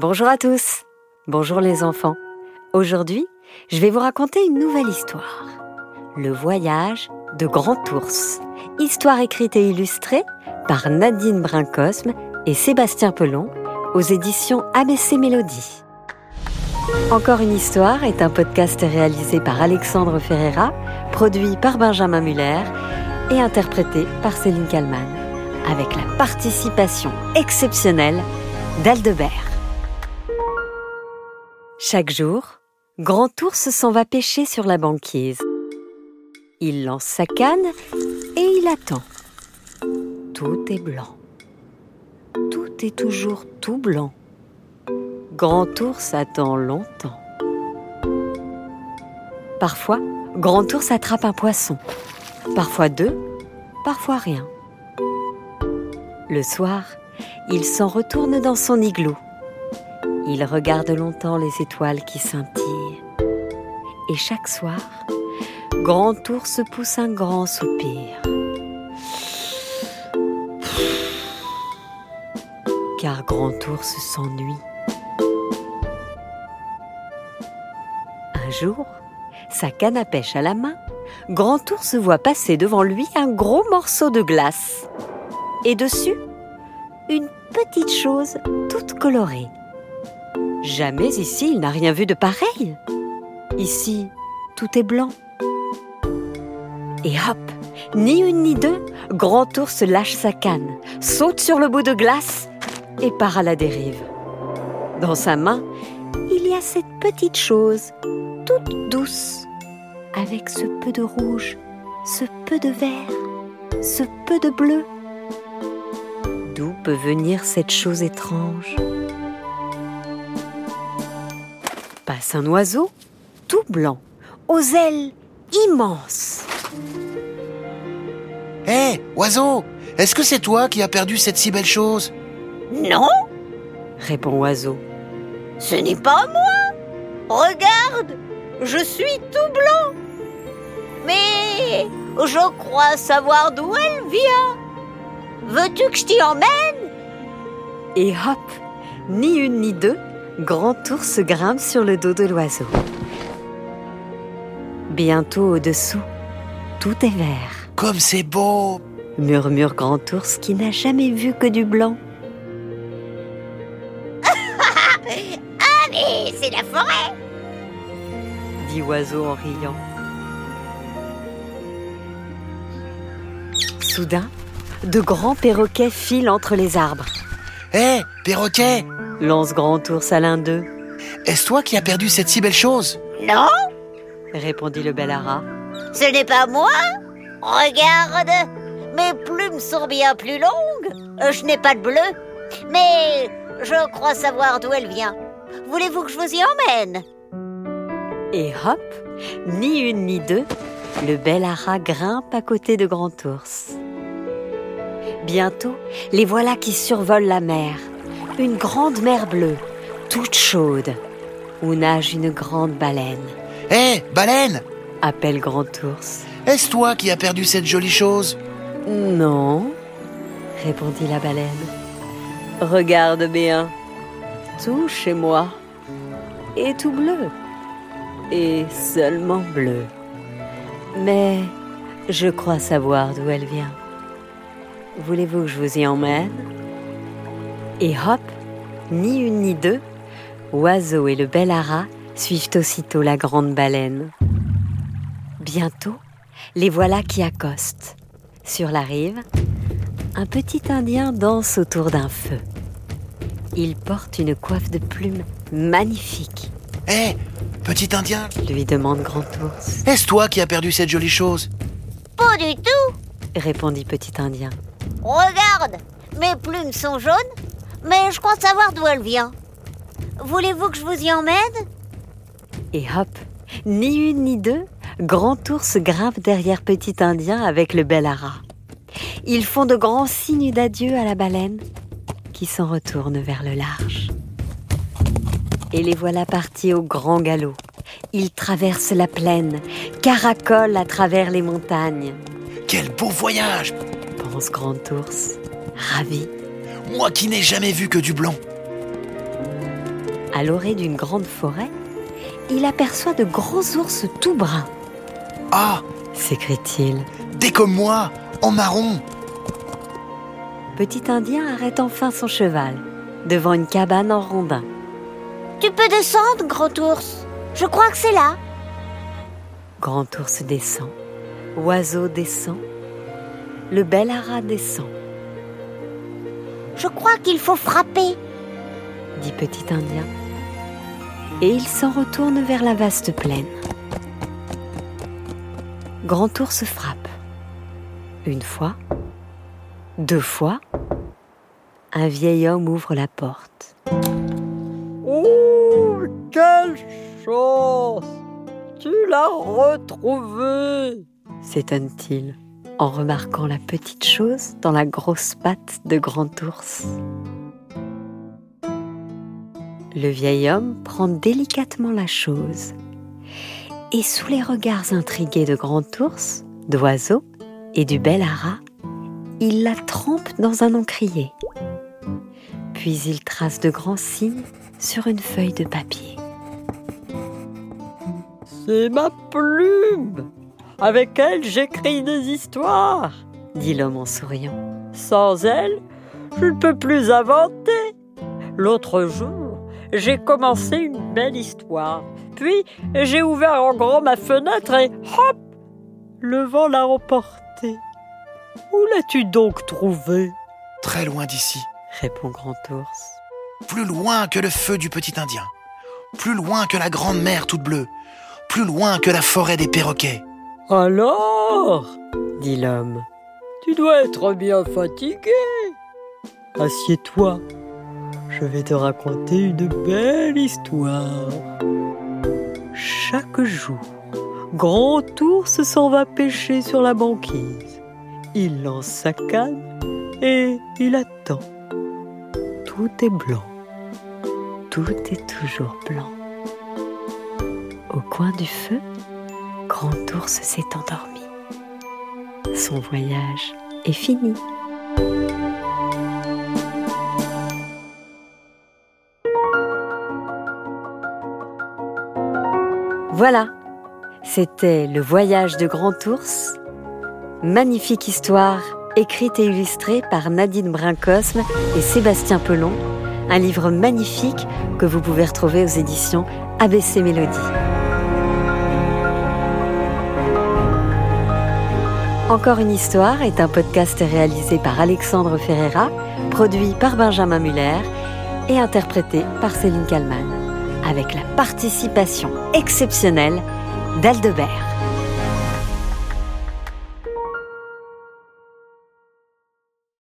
Bonjour à tous. Bonjour les enfants. Aujourd'hui, je vais vous raconter une nouvelle histoire. Le voyage de Grand Ours. Histoire écrite et illustrée par Nadine Brincosme et Sébastien Pelon aux éditions ABC Mélodie. Encore une histoire est un podcast réalisé par Alexandre Ferreira, produit par Benjamin Muller et interprété par Céline Kallmann, avec la participation exceptionnelle d'Aldebert. Chaque jour, Grand Ours s'en va pêcher sur la banquise. Il lance sa canne et il attend. Tout est blanc. Tout est toujours tout blanc. Grand Ours attend longtemps. Parfois, Grand Ours attrape un poisson. Parfois deux, parfois rien. Le soir, il s'en retourne dans son igloo. Il regarde longtemps les étoiles qui scintillent. Et chaque soir, Grand Ours pousse un grand soupir. Car Grand Ours s'ennuie. Un jour, sa canne à pêche à la main, Grand Ours voit passer devant lui un gros morceau de glace. Et dessus, une petite chose toute colorée. Jamais ici il n'a rien vu de pareil. Ici, tout est blanc. Et hop, ni une ni deux, Grand Ours lâche sa canne, saute sur le bout de glace et part à la dérive. Dans sa main, il y a cette petite chose, toute douce, avec ce peu de rouge, ce peu de vert, ce peu de bleu. D'où peut venir cette chose étrange? Passe un oiseau tout blanc, aux ailes immenses. Hé, oiseau, est-ce que c'est toi qui as perdu cette si belle chose? Non, répond Oiseau. ce n'est pas moi. Regarde, je suis tout blanc. Mais je crois savoir d'où elle vient. Veux-tu que je t'y emmène? Et hop, ni une ni deux, Grand Ours grimpe sur le dos de l'oiseau. Bientôt au-dessous, tout est vert, Comme c'est beau murmure Grand Ours qui n'a jamais vu que du blanc. Mais c'est la forêt. dit Oiseau en riant. Soudain, de grands perroquets filent entre les arbres. Hé, perroquet, Lance Grand Ours à l'un d'eux, est-ce toi qui as perdu cette si belle chose Non, répondit le bel ara. ce n'est pas moi. Regarde, mes plumes sont bien plus longues. Euh, Je n'ai pas de bleu, mais je crois savoir d'où elle vient. Voulez-vous que je vous y emmène? Et hop, ni une ni deux, le bel ara grimpe à côté de Grand Ours. Bientôt, les voilà qui survolent la mer. Une grande mer bleue, toute chaude, où nage une grande baleine, Hé, baleine, appelle Grand Ours. est-ce toi qui as perdu cette jolie chose? Non, répondit la baleine. Regarde bien, tout chez moi est tout bleu, et seulement bleu. Mais je crois savoir d'où elle vient. Voulez-vous que je vous y emmène? Et hop, ni une ni deux, Oiseau et le bel ara suivent aussitôt la grande baleine. Bientôt, les voilà qui accostent. Sur la rive, un petit Indien danse autour d'un feu. Il porte une coiffe de plumes magnifique, Hé, petit indien, lui demande Grand Ours. est-ce toi qui as perdu cette jolie chose? Pas du tout. Répondit Petit Indien. Regarde, mes plumes sont jaunes, mais je crois savoir d'où elle vient. Voulez-vous que je vous y emmène? Et hop, ni une ni deux, Grand Ours grimpe derrière Petit Indien avec le bel ara. Ils font de grands signes d'adieu à la baleine, qui s'en retourne vers le large. Et les voilà partis au grand galop. Ils traversent la plaine, caracolent à travers les montagnes, Quel beau voyage pense Grand Ours, ravi. Moi qui n'ai jamais vu que du blanc. à l'orée d'une grande forêt, il aperçoit de gros ours tout bruns. Ah s'écrie-t-il. Des comme moi, en marron Petit Indien arrête enfin son cheval devant une cabane en rondin. Tu peux descendre, grand ours. Je crois que c'est là. Grand ours descend, oiseau descend, le bel ara descend. Je crois qu'il faut frapper, dit Petit Indien. Et il s'en retourne vers la vaste plaine. Grand ours frappe. Une fois, deux fois, un vieil homme ouvre la porte. Oh, quelle chance Tu l'as retrouvé s'étonne-t-il en remarquant la petite chose dans la grosse patte de grand ours. Le vieil homme prend délicatement la chose et sous les regards intrigués de grand ours, d'oiseau et du bel ara, il la trempe dans un encrier. Puis il trace de grands signes sur une feuille de papier. C'est ma plume Avec elle, j'écris des histoires dit l'homme en souriant. Sans elle, je ne peux plus inventer. L'autre jour, j'ai commencé une belle histoire. Puis, j'ai ouvert en grand ma fenêtre et hop Le vent l'a emporté. Où l'as-tu donc trouvé Très loin d'ici. répond Grand Ours. Plus loin que le feu du petit Indien. Plus loin que la grande mer toute bleue. Plus loin que la forêt des perroquets. Alors dit l'homme. Tu dois être bien fatigué. Assieds-toi. Je vais te raconter une belle histoire. Chaque jour, Grand Ours s'en va pêcher sur la banquise. Il lance sa canne et il attend. Tout est blanc. Tout est toujours blanc. Au coin du feu, Grand Ours s'est endormi. Son voyage est fini. Voilà, c'était le voyage de Grand Ours. Magnifique histoire, écrite et illustrée par Nadine Brincosme et Sébastien Pelon. Un livre magnifique que vous pouvez retrouver aux éditions ABC Mélodie. Encore une histoire est un podcast réalisé par Alexandre Ferreira, produit par Benjamin Muller et interprété par Céline Kallmann, avec la participation exceptionnelle d'Aldebert.